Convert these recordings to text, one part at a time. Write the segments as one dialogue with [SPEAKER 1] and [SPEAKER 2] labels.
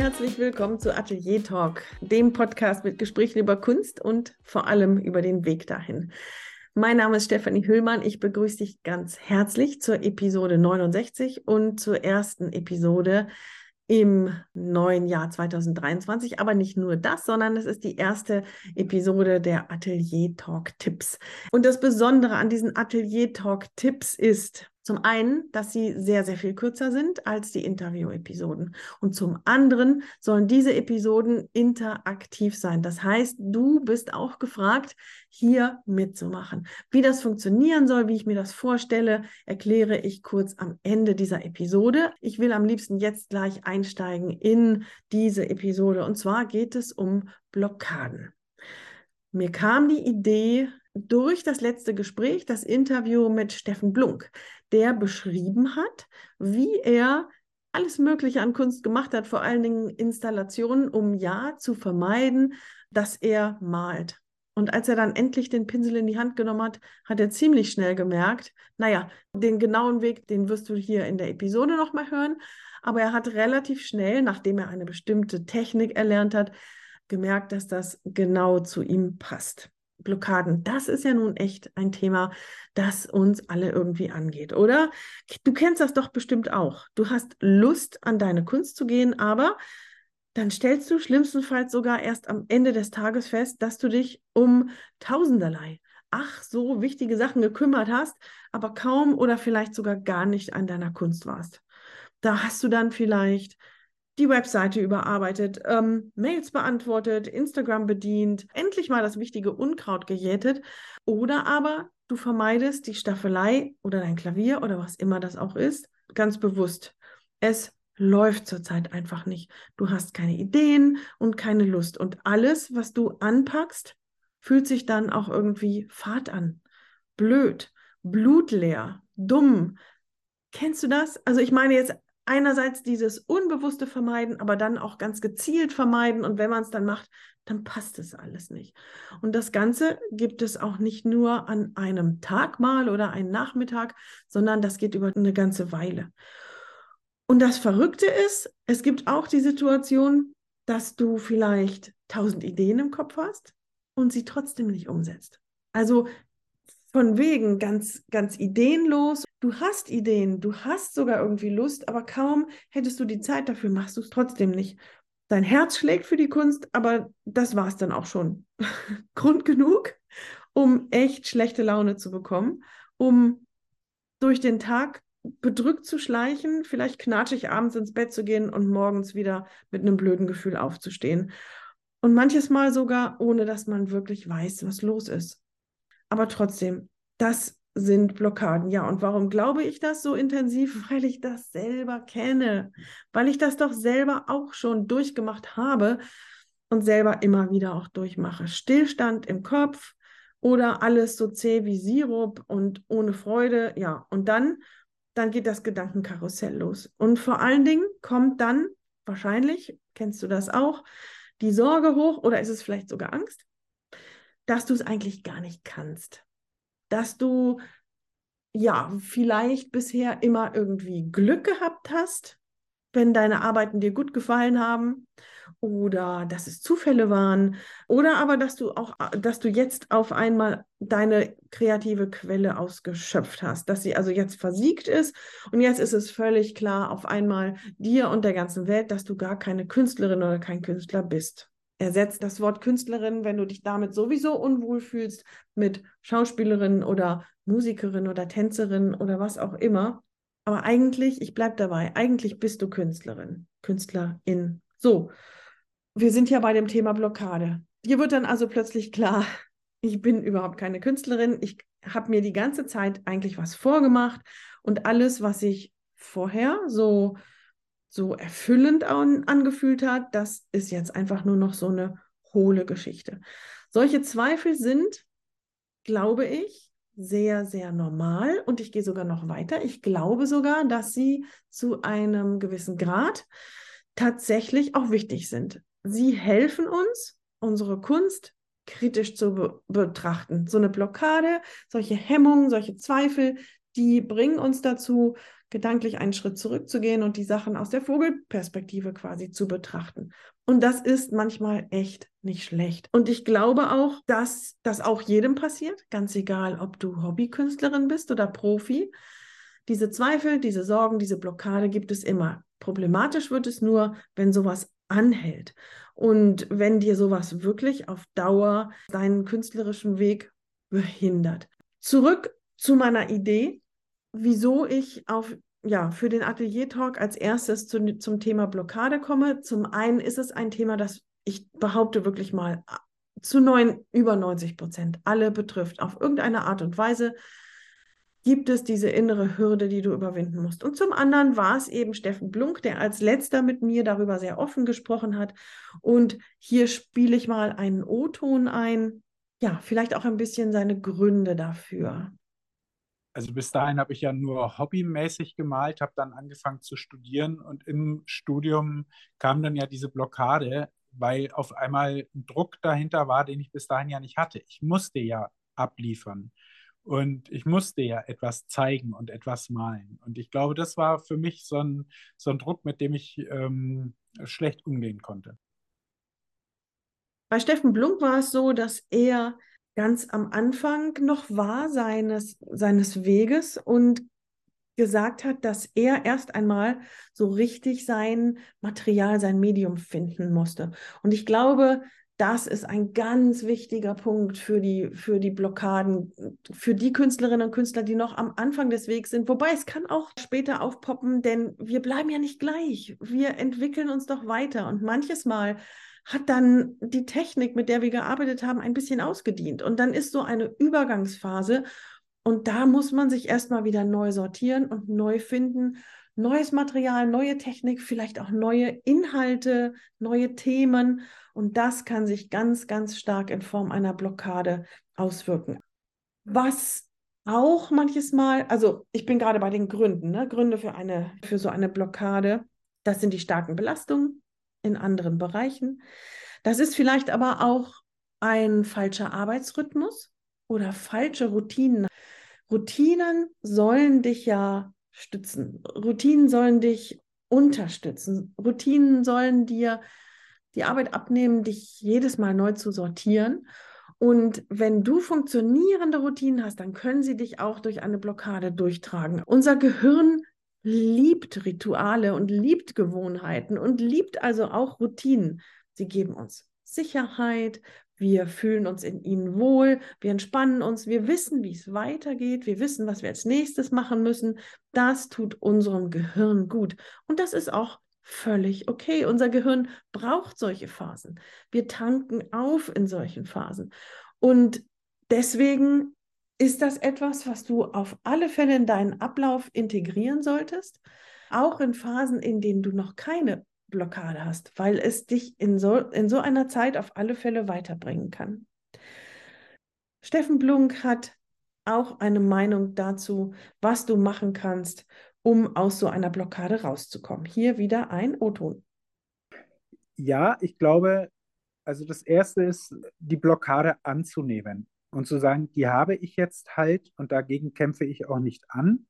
[SPEAKER 1] herzlich willkommen zu Atelier Talk, dem Podcast mit Gesprächen über Kunst und vor allem über den Weg dahin. Mein Name ist Stefanie Hüllmann. Ich begrüße dich ganz herzlich zur Episode 69 und zur ersten Episode im neuen Jahr 2023. Aber nicht nur das, sondern es ist die erste Episode der Atelier Talk Tipps. Und das Besondere an diesen Atelier Talk Tipps ist, zum einen, dass sie sehr, sehr viel kürzer sind als die Interview-Episoden. Und zum anderen sollen diese Episoden interaktiv sein. Das heißt, du bist auch gefragt, hier mitzumachen. Wie das funktionieren soll, wie ich mir das vorstelle, erkläre ich kurz am Ende dieser Episode. Ich will am liebsten jetzt gleich einsteigen in diese Episode. Und zwar geht es um Blockaden. Mir kam die Idee, durch das letzte Gespräch, das Interview mit Steffen Blunk, der beschrieben hat, wie er alles Mögliche an Kunst gemacht hat, vor allen Dingen Installationen, um ja zu vermeiden, dass er malt. Und als er dann endlich den Pinsel in die Hand genommen hat, hat er ziemlich schnell gemerkt, naja, den genauen Weg, den wirst du hier in der Episode nochmal hören. Aber er hat relativ schnell, nachdem er eine bestimmte Technik erlernt hat, gemerkt, dass das genau zu ihm passt. Blockaden, das ist ja nun echt ein Thema, das uns alle irgendwie angeht, oder? Du kennst das doch bestimmt auch. Du hast Lust, an deine Kunst zu gehen, aber dann stellst du schlimmstenfalls sogar erst am Ende des Tages fest, dass du dich um tausenderlei, ach so wichtige Sachen gekümmert hast, aber kaum oder vielleicht sogar gar nicht an deiner Kunst warst. Da hast du dann vielleicht die Webseite überarbeitet, ähm, Mails beantwortet, Instagram bedient, endlich mal das wichtige Unkraut gejätet. Oder aber du vermeidest die Staffelei oder dein Klavier oder was immer das auch ist, ganz bewusst. Es läuft zurzeit einfach nicht. Du hast keine Ideen und keine Lust. Und alles, was du anpackst, fühlt sich dann auch irgendwie fad an. Blöd, blutleer, dumm. Kennst du das? Also ich meine jetzt einerseits dieses unbewusste Vermeiden, aber dann auch ganz gezielt vermeiden. Und wenn man es dann macht, dann passt es alles nicht. Und das Ganze gibt es auch nicht nur an einem Tag mal oder einen Nachmittag, sondern das geht über eine ganze Weile. Und das Verrückte ist, es gibt auch die Situation, dass du vielleicht tausend Ideen im Kopf hast und sie trotzdem nicht umsetzt. Also von wegen ganz, ganz ideenlos. Du hast Ideen, du hast sogar irgendwie Lust, aber kaum hättest du die Zeit dafür, machst du es trotzdem nicht. Dein Herz schlägt für die Kunst, aber das war es dann auch schon. Grund genug, um echt schlechte Laune zu bekommen, um durch den Tag bedrückt zu schleichen, vielleicht knatschig abends ins Bett zu gehen und morgens wieder mit einem blöden Gefühl aufzustehen. Und manches Mal sogar, ohne dass man wirklich weiß, was los ist. Aber trotzdem, das sind Blockaden. Ja, und warum glaube ich das so intensiv? Weil ich das selber kenne, weil ich das doch selber auch schon durchgemacht habe und selber immer wieder auch durchmache. Stillstand im Kopf oder alles so zäh wie Sirup und ohne Freude. Ja, und dann, dann geht das Gedankenkarussell los. Und vor allen Dingen kommt dann wahrscheinlich, kennst du das auch, die Sorge hoch oder ist es vielleicht sogar Angst? Dass du es eigentlich gar nicht kannst. Dass du ja vielleicht bisher immer irgendwie Glück gehabt hast, wenn deine Arbeiten dir gut gefallen haben oder dass es Zufälle waren oder aber dass du auch dass du jetzt auf einmal deine kreative Quelle ausgeschöpft hast, dass sie also jetzt versiegt ist und jetzt ist es völlig klar auf einmal dir und der ganzen Welt, dass du gar keine Künstlerin oder kein Künstler bist ersetzt das Wort Künstlerin, wenn du dich damit sowieso unwohl fühlst, mit Schauspielerin oder Musikerin oder Tänzerin oder was auch immer. Aber eigentlich, ich bleibe dabei, eigentlich bist du Künstlerin, Künstlerin. So, wir sind ja bei dem Thema Blockade. Hier wird dann also plötzlich klar, ich bin überhaupt keine Künstlerin. Ich habe mir die ganze Zeit eigentlich was vorgemacht und alles, was ich vorher so so erfüllend an, angefühlt hat, das ist jetzt einfach nur noch so eine hohle Geschichte. Solche Zweifel sind, glaube ich, sehr, sehr normal und ich gehe sogar noch weiter. Ich glaube sogar, dass sie zu einem gewissen Grad tatsächlich auch wichtig sind. Sie helfen uns, unsere Kunst kritisch zu be betrachten. So eine Blockade, solche Hemmungen, solche Zweifel, die bringen uns dazu, gedanklich einen Schritt zurückzugehen und die Sachen aus der Vogelperspektive quasi zu betrachten. Und das ist manchmal echt nicht schlecht. Und ich glaube auch, dass das auch jedem passiert, ganz egal, ob du Hobbykünstlerin bist oder Profi. Diese Zweifel, diese Sorgen, diese Blockade gibt es immer. Problematisch wird es nur, wenn sowas anhält. Und wenn dir sowas wirklich auf Dauer deinen künstlerischen Weg behindert. Zurück zu meiner Idee, wieso ich auf ja, für den Atelier Talk als erstes zu, zum Thema Blockade komme. Zum einen ist es ein Thema, das ich behaupte wirklich mal zu neun, über 90 Prozent alle betrifft. Auf irgendeine Art und Weise gibt es diese innere Hürde, die du überwinden musst. Und zum anderen war es eben Steffen Blunk, der als letzter mit mir darüber sehr offen gesprochen hat. Und hier spiele ich mal einen O-Ton ein. Ja, vielleicht auch ein bisschen seine Gründe dafür.
[SPEAKER 2] Also bis dahin habe ich ja nur hobbymäßig gemalt, habe dann angefangen zu studieren und im Studium kam dann ja diese Blockade, weil auf einmal ein Druck dahinter war, den ich bis dahin ja nicht hatte. Ich musste ja abliefern. Und ich musste ja etwas zeigen und etwas malen. Und ich glaube, das war für mich so ein, so ein Druck, mit dem ich ähm, schlecht umgehen konnte.
[SPEAKER 1] Bei Steffen Blunk war es so, dass er ganz am Anfang noch war seines, seines Weges und gesagt hat, dass er erst einmal so richtig sein Material, sein Medium finden musste. Und ich glaube, das ist ein ganz wichtiger Punkt für die, für die Blockaden, für die Künstlerinnen und Künstler, die noch am Anfang des Wegs sind. Wobei es kann auch später aufpoppen, denn wir bleiben ja nicht gleich. Wir entwickeln uns doch weiter. Und manches Mal hat dann die Technik, mit der wir gearbeitet haben, ein bisschen ausgedient. Und dann ist so eine Übergangsphase. Und da muss man sich erstmal wieder neu sortieren und neu finden. Neues Material, neue Technik, vielleicht auch neue Inhalte, neue Themen. Und das kann sich ganz, ganz stark in Form einer Blockade auswirken. Was auch manches Mal, also ich bin gerade bei den Gründen, ne? Gründe für eine, für so eine Blockade. Das sind die starken Belastungen in anderen Bereichen. Das ist vielleicht aber auch ein falscher Arbeitsrhythmus oder falsche Routinen. Routinen sollen dich ja stützen. Routinen sollen dich unterstützen. Routinen sollen dir die Arbeit abnehmen, dich jedes Mal neu zu sortieren. Und wenn du funktionierende Routinen hast, dann können sie dich auch durch eine Blockade durchtragen. Unser Gehirn liebt Rituale und liebt Gewohnheiten und liebt also auch Routinen. Sie geben uns Sicherheit, wir fühlen uns in ihnen wohl, wir entspannen uns, wir wissen, wie es weitergeht, wir wissen, was wir als nächstes machen müssen. Das tut unserem Gehirn gut. Und das ist auch völlig okay. Unser Gehirn braucht solche Phasen. Wir tanken auf in solchen Phasen. Und deswegen ist das etwas, was du auf alle Fälle in deinen Ablauf integrieren solltest, auch in Phasen, in denen du noch keine Blockade hast, weil es dich in so, in so einer Zeit auf alle Fälle weiterbringen kann. Steffen Blunk hat auch eine Meinung dazu, was du machen kannst, um aus so einer Blockade rauszukommen. Hier wieder ein O-Ton.
[SPEAKER 2] Ja, ich glaube, also das Erste ist, die Blockade anzunehmen und zu sagen, die habe ich jetzt halt und dagegen kämpfe ich auch nicht an,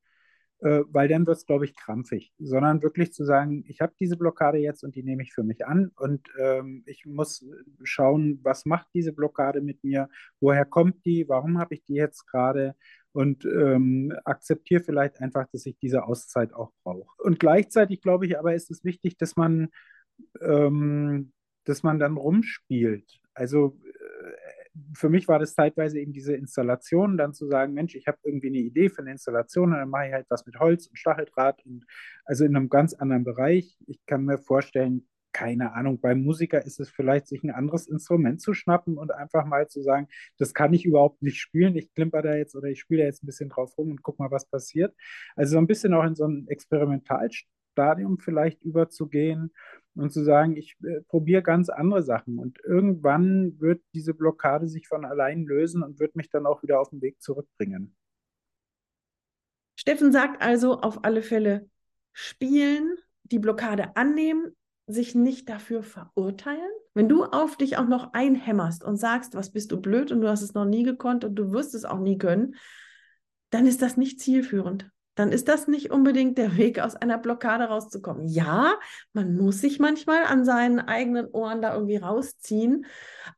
[SPEAKER 2] äh, weil dann wird es, glaube ich, krampfig, sondern wirklich zu sagen, ich habe diese Blockade jetzt und die nehme ich für mich an und ähm, ich muss schauen, was macht diese Blockade mit mir, woher kommt die, warum habe ich die jetzt gerade und ähm, akzeptiere vielleicht einfach, dass ich diese Auszeit auch brauche. Und gleichzeitig glaube ich aber, ist es wichtig, dass man, ähm, dass man dann rumspielt. Also äh, für mich war das zeitweise eben diese Installation, dann zu sagen, Mensch, ich habe irgendwie eine Idee für eine Installation dann mache ich halt was mit Holz und Stacheldraht und also in einem ganz anderen Bereich. Ich kann mir vorstellen, keine Ahnung, beim Musiker ist es vielleicht, sich ein anderes Instrument zu schnappen und einfach mal zu sagen, das kann ich überhaupt nicht spielen, ich klimper da jetzt oder ich spiele da jetzt ein bisschen drauf rum und guck mal, was passiert. Also so ein bisschen auch in so ein Experimentalstadium vielleicht überzugehen und zu sagen, ich äh, probiere ganz andere Sachen und irgendwann wird diese Blockade sich von allein lösen und wird mich dann auch wieder auf den Weg zurückbringen.
[SPEAKER 1] Steffen sagt also auf alle Fälle spielen, die Blockade annehmen, sich nicht dafür verurteilen? Wenn du auf dich auch noch einhämmerst und sagst, was bist du blöd und du hast es noch nie gekonnt und du wirst es auch nie können, dann ist das nicht zielführend. Dann ist das nicht unbedingt der Weg, aus einer Blockade rauszukommen. Ja, man muss sich manchmal an seinen eigenen Ohren da irgendwie rausziehen,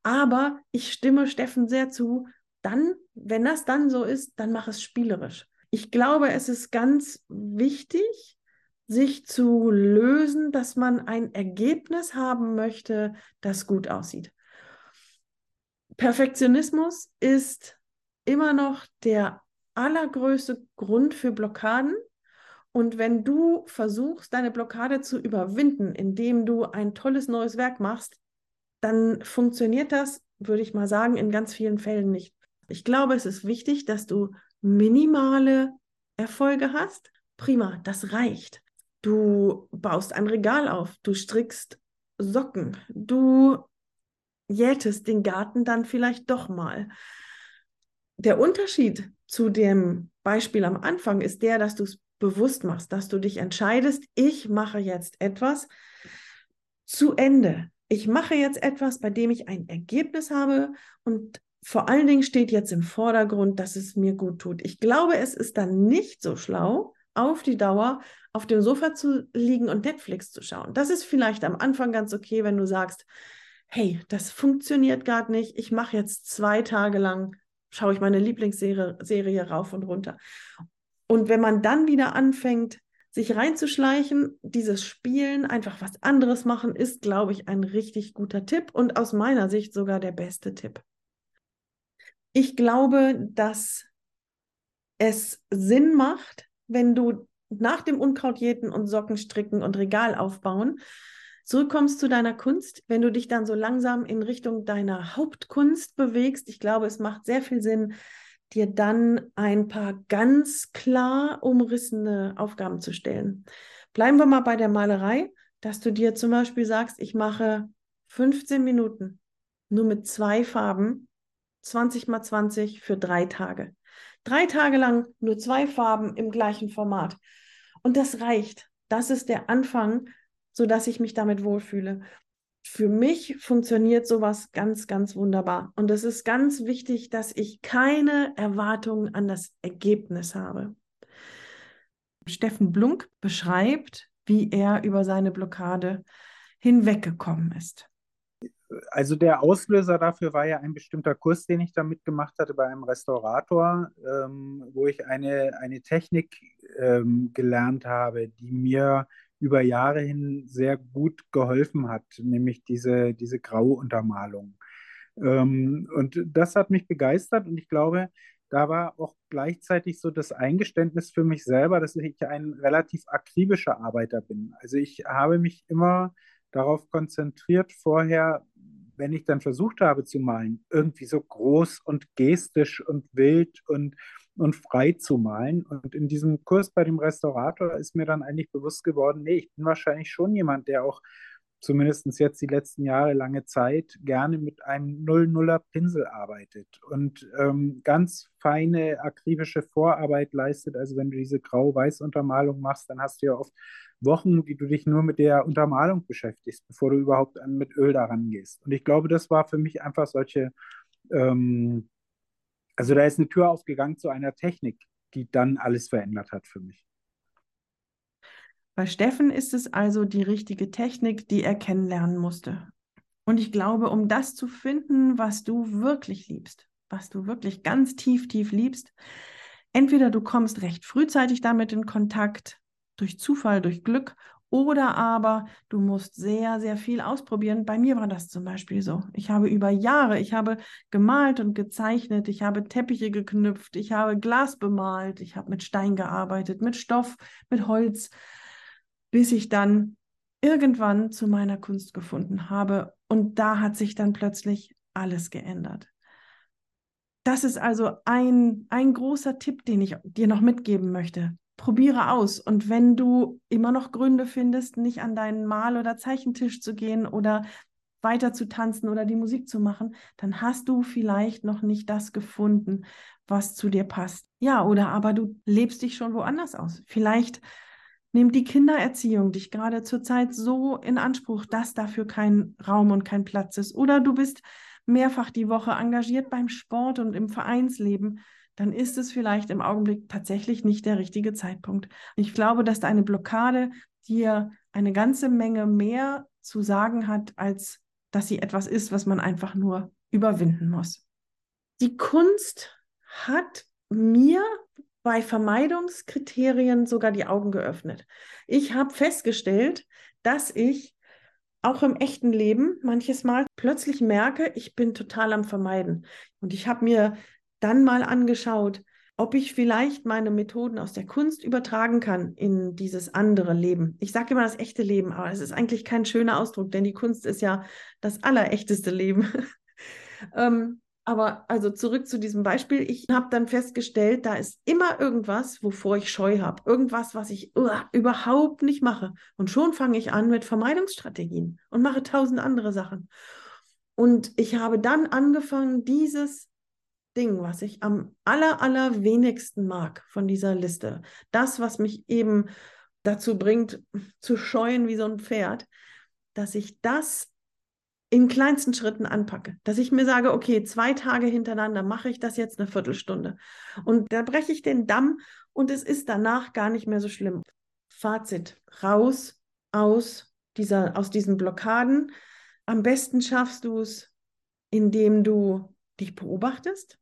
[SPEAKER 1] aber ich stimme Steffen sehr zu. Dann, wenn das dann so ist, dann mach es spielerisch. Ich glaube, es ist ganz wichtig, sich zu lösen, dass man ein Ergebnis haben möchte, das gut aussieht. Perfektionismus ist immer noch der allergrößte Grund für Blockaden. Und wenn du versuchst, deine Blockade zu überwinden, indem du ein tolles neues Werk machst, dann funktioniert das, würde ich mal sagen, in ganz vielen Fällen nicht. Ich glaube, es ist wichtig, dass du minimale Erfolge hast. Prima, das reicht. Du baust ein Regal auf, du strickst Socken, du jätest den Garten dann vielleicht doch mal. Der Unterschied zu dem Beispiel am Anfang ist der, dass du es bewusst machst, dass du dich entscheidest, ich mache jetzt etwas zu Ende. Ich mache jetzt etwas, bei dem ich ein Ergebnis habe und vor allen Dingen steht jetzt im Vordergrund, dass es mir gut tut. Ich glaube, es ist dann nicht so schlau, auf die Dauer auf dem Sofa zu liegen und Netflix zu schauen. Das ist vielleicht am Anfang ganz okay, wenn du sagst, hey, das funktioniert gerade nicht. Ich mache jetzt zwei Tage lang, schaue ich meine Lieblingsserie Serie rauf und runter. Und wenn man dann wieder anfängt, sich reinzuschleichen, dieses Spielen, einfach was anderes machen, ist, glaube ich, ein richtig guter Tipp und aus meiner Sicht sogar der beste Tipp. Ich glaube, dass es Sinn macht, wenn du nach dem Unkrautjäten und Sockenstricken und Regal aufbauen zurückkommst zu deiner Kunst, wenn du dich dann so langsam in Richtung deiner Hauptkunst bewegst. Ich glaube, es macht sehr viel Sinn, dir dann ein paar ganz klar umrissene Aufgaben zu stellen. Bleiben wir mal bei der Malerei, dass du dir zum Beispiel sagst, ich mache 15 Minuten nur mit zwei Farben, 20 mal 20 für drei Tage. Drei Tage lang nur zwei Farben im gleichen Format. Und das reicht. Das ist der Anfang, sodass ich mich damit wohlfühle. Für mich funktioniert sowas ganz, ganz wunderbar. Und es ist ganz wichtig, dass ich keine Erwartungen an das Ergebnis habe. Steffen Blunk beschreibt, wie er über seine Blockade hinweggekommen ist
[SPEAKER 2] also der Auslöser dafür war ja ein bestimmter Kurs, den ich da mitgemacht hatte bei einem Restaurator, ähm, wo ich eine, eine Technik ähm, gelernt habe, die mir über Jahre hin sehr gut geholfen hat, nämlich diese, diese Grauuntermalung. Ähm, und das hat mich begeistert und ich glaube, da war auch gleichzeitig so das Eingeständnis für mich selber, dass ich ein relativ akribischer Arbeiter bin. Also ich habe mich immer darauf konzentriert, vorher wenn ich dann versucht habe zu malen, irgendwie so groß und gestisch und wild und, und frei zu malen. Und in diesem Kurs bei dem Restaurator ist mir dann eigentlich bewusst geworden, nee, ich bin wahrscheinlich schon jemand, der auch zumindest jetzt die letzten Jahre lange Zeit gerne mit einem 0-0er Pinsel arbeitet und ähm, ganz feine akribische Vorarbeit leistet. Also wenn du diese Grau-Weiß-Untermalung machst, dann hast du ja oft Wochen, die du dich nur mit der Untermalung beschäftigst, bevor du überhaupt mit Öl daran gehst. Und ich glaube, das war für mich einfach solche, ähm, also da ist eine Tür aufgegangen zu einer Technik, die dann alles verändert hat für mich.
[SPEAKER 1] Bei Steffen ist es also die richtige Technik, die er kennenlernen musste. Und ich glaube, um das zu finden, was du wirklich liebst, was du wirklich ganz tief, tief liebst, entweder du kommst recht frühzeitig damit in Kontakt, durch Zufall, durch Glück, oder aber du musst sehr, sehr viel ausprobieren. Bei mir war das zum Beispiel so. Ich habe über Jahre, ich habe gemalt und gezeichnet, ich habe Teppiche geknüpft, ich habe Glas bemalt, ich habe mit Stein gearbeitet, mit Stoff, mit Holz bis ich dann irgendwann zu meiner Kunst gefunden habe. Und da hat sich dann plötzlich alles geändert. Das ist also ein, ein großer Tipp, den ich dir noch mitgeben möchte. Probiere aus. Und wenn du immer noch Gründe findest, nicht an deinen Mal- oder Zeichentisch zu gehen oder weiter zu tanzen oder die Musik zu machen, dann hast du vielleicht noch nicht das gefunden, was zu dir passt. Ja, oder aber du lebst dich schon woanders aus. Vielleicht Nimmt die Kindererziehung dich gerade zurzeit so in Anspruch, dass dafür kein Raum und kein Platz ist. Oder du bist mehrfach die Woche engagiert beim Sport und im Vereinsleben, dann ist es vielleicht im Augenblick tatsächlich nicht der richtige Zeitpunkt. Ich glaube, dass deine Blockade dir eine ganze Menge mehr zu sagen hat, als dass sie etwas ist, was man einfach nur überwinden muss. Die Kunst hat mir bei Vermeidungskriterien sogar die Augen geöffnet. Ich habe festgestellt, dass ich auch im echten Leben manches Mal plötzlich merke, ich bin total am Vermeiden. Und ich habe mir dann mal angeschaut, ob ich vielleicht meine Methoden aus der Kunst übertragen kann in dieses andere Leben. Ich sage immer das echte Leben, aber es ist eigentlich kein schöner Ausdruck, denn die Kunst ist ja das allerechteste Leben. ähm, aber also zurück zu diesem Beispiel. Ich habe dann festgestellt, da ist immer irgendwas, wovor ich Scheu habe. Irgendwas, was ich uh, überhaupt nicht mache. Und schon fange ich an mit Vermeidungsstrategien und mache tausend andere Sachen. Und ich habe dann angefangen, dieses Ding, was ich am aller, aller wenigsten mag von dieser Liste, das, was mich eben dazu bringt, zu scheuen wie so ein Pferd, dass ich das in kleinsten Schritten anpacke. Dass ich mir sage, okay, zwei Tage hintereinander mache ich das jetzt eine Viertelstunde. Und da breche ich den Damm und es ist danach gar nicht mehr so schlimm. Fazit, raus aus, dieser, aus diesen Blockaden. Am besten schaffst du es, indem du dich beobachtest,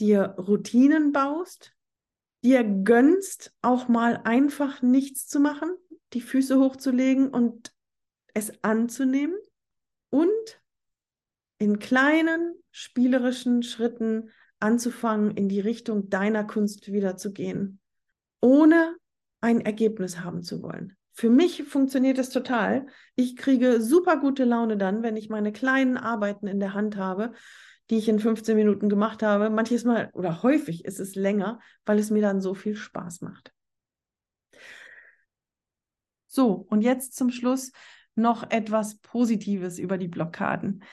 [SPEAKER 1] dir Routinen baust, dir gönnst, auch mal einfach nichts zu machen, die Füße hochzulegen und es anzunehmen und in kleinen spielerischen Schritten anzufangen, in die Richtung deiner Kunst wieder zu gehen, ohne ein Ergebnis haben zu wollen. Für mich funktioniert es total. Ich kriege super gute Laune dann, wenn ich meine kleinen Arbeiten in der Hand habe die ich in 15 Minuten gemacht habe. Manches Mal oder häufig ist es länger, weil es mir dann so viel Spaß macht. So, und jetzt zum Schluss noch etwas Positives über die Blockaden.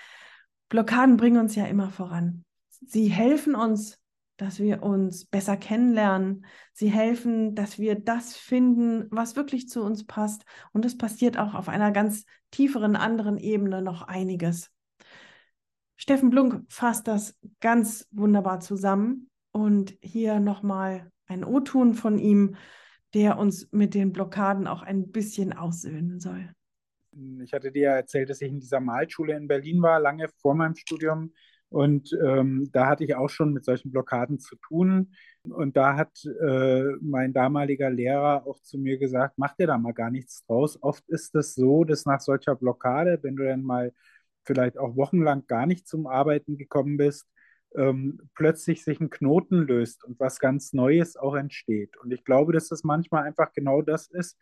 [SPEAKER 1] Blockaden bringen uns ja immer voran. Sie helfen uns, dass wir uns besser kennenlernen. Sie helfen, dass wir das finden, was wirklich zu uns passt. Und es passiert auch auf einer ganz tieferen, anderen Ebene noch einiges. Steffen Blunk fasst das ganz wunderbar zusammen und hier nochmal ein O-Ton von ihm, der uns mit den Blockaden auch ein bisschen aussöhnen soll.
[SPEAKER 2] Ich hatte dir ja erzählt, dass ich in dieser Malschule in Berlin war, lange vor meinem Studium. Und ähm, da hatte ich auch schon mit solchen Blockaden zu tun. Und da hat äh, mein damaliger Lehrer auch zu mir gesagt, mach dir da mal gar nichts draus. Oft ist es so, dass nach solcher Blockade, wenn du dann mal vielleicht auch wochenlang gar nicht zum Arbeiten gekommen bist, ähm, plötzlich sich ein Knoten löst und was ganz Neues auch entsteht. Und ich glaube, dass das manchmal einfach genau das ist,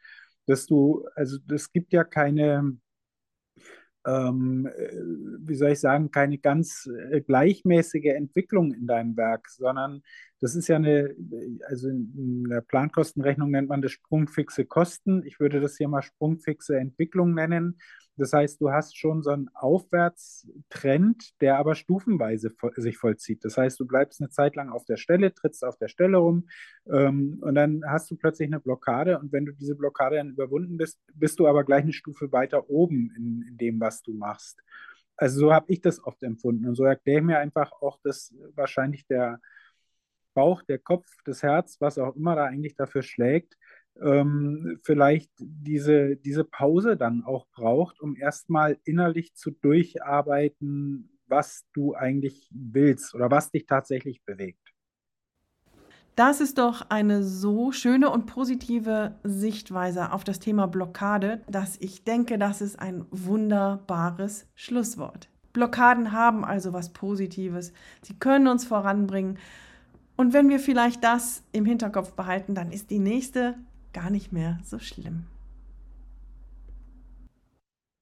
[SPEAKER 2] dass du, also es gibt ja keine, ähm, äh, wie soll ich sagen, keine ganz äh, gleichmäßige Entwicklung in deinem Werk, sondern das ist ja eine, also in der Plankostenrechnung nennt man das sprungfixe Kosten. Ich würde das hier mal sprungfixe Entwicklung nennen. Das heißt, du hast schon so einen Aufwärtstrend, der aber stufenweise sich vollzieht. Das heißt, du bleibst eine Zeit lang auf der Stelle, trittst auf der Stelle rum ähm, und dann hast du plötzlich eine Blockade. Und wenn du diese Blockade dann überwunden bist, bist du aber gleich eine Stufe weiter oben in, in dem, was du machst. Also so habe ich das oft empfunden. Und so erkläre ich mir einfach auch, dass wahrscheinlich der Bauch, der Kopf, das Herz, was auch immer da eigentlich dafür schlägt, ähm, vielleicht diese, diese Pause dann auch braucht, um erstmal innerlich zu durcharbeiten, was du eigentlich willst oder was dich tatsächlich bewegt.
[SPEAKER 1] Das ist doch eine so schöne und positive Sichtweise auf das Thema Blockade, dass ich denke, das ist ein wunderbares Schlusswort. Blockaden haben also was Positives. Sie können uns voranbringen. Und wenn wir vielleicht das im Hinterkopf behalten, dann ist die nächste gar nicht mehr so schlimm.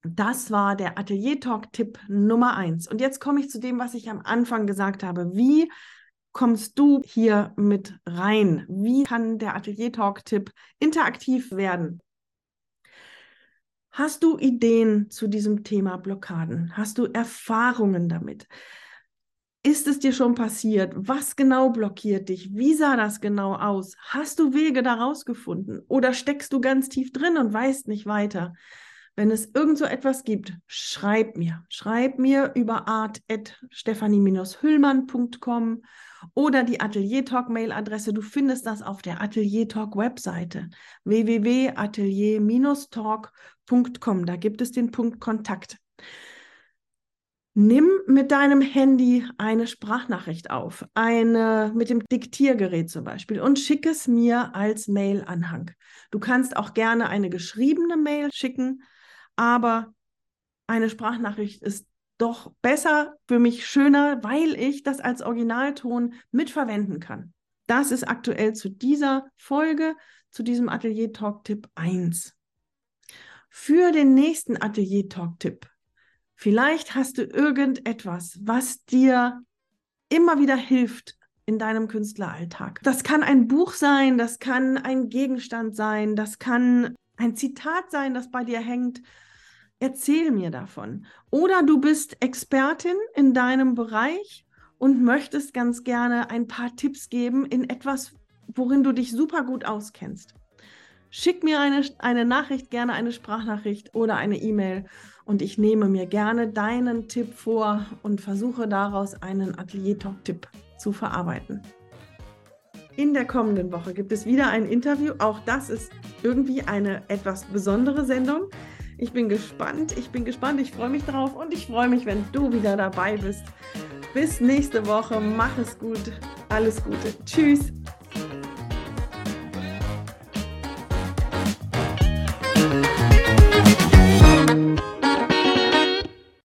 [SPEAKER 1] Das war der Atelier Talk Tipp Nummer eins. Und jetzt komme ich zu dem, was ich am Anfang gesagt habe. Wie kommst du hier mit rein? Wie kann der Atelier Talk Tipp interaktiv werden? Hast du Ideen zu diesem Thema Blockaden? Hast du Erfahrungen damit? Ist es dir schon passiert? Was genau blockiert dich? Wie sah das genau aus? Hast du Wege daraus gefunden? Oder steckst du ganz tief drin und weißt nicht weiter? Wenn es irgend so etwas gibt, schreib mir. Schreib mir über art.stephanie-hüllmann.com oder die Atelier Talk Mailadresse. Du findest das auf der Atelier Talk Webseite www.atelier-talk.com. Da gibt es den Punkt Kontakt. Nimm mit deinem Handy eine Sprachnachricht auf, eine mit dem Diktiergerät zum Beispiel und schick es mir als Mail-Anhang. Du kannst auch gerne eine geschriebene Mail schicken, aber eine Sprachnachricht ist doch besser, für mich schöner, weil ich das als Originalton mitverwenden kann. Das ist aktuell zu dieser Folge, zu diesem Atelier Talk Tipp 1. Für den nächsten Atelier Talk Tipp Vielleicht hast du irgendetwas, was dir immer wieder hilft in deinem Künstleralltag. Das kann ein Buch sein, das kann ein Gegenstand sein, das kann ein Zitat sein, das bei dir hängt. Erzähl mir davon. Oder du bist Expertin in deinem Bereich und möchtest ganz gerne ein paar Tipps geben in etwas, worin du dich super gut auskennst. Schick mir eine, eine Nachricht, gerne eine Sprachnachricht oder eine E-Mail und ich nehme mir gerne deinen Tipp vor und versuche daraus einen Atelier-Talk-Tipp zu verarbeiten. In der kommenden Woche gibt es wieder ein Interview. Auch das ist irgendwie eine etwas besondere Sendung. Ich bin gespannt, ich bin gespannt, ich freue mich drauf und ich freue mich, wenn du wieder dabei bist. Bis nächste Woche, mach es gut, alles Gute. Tschüss.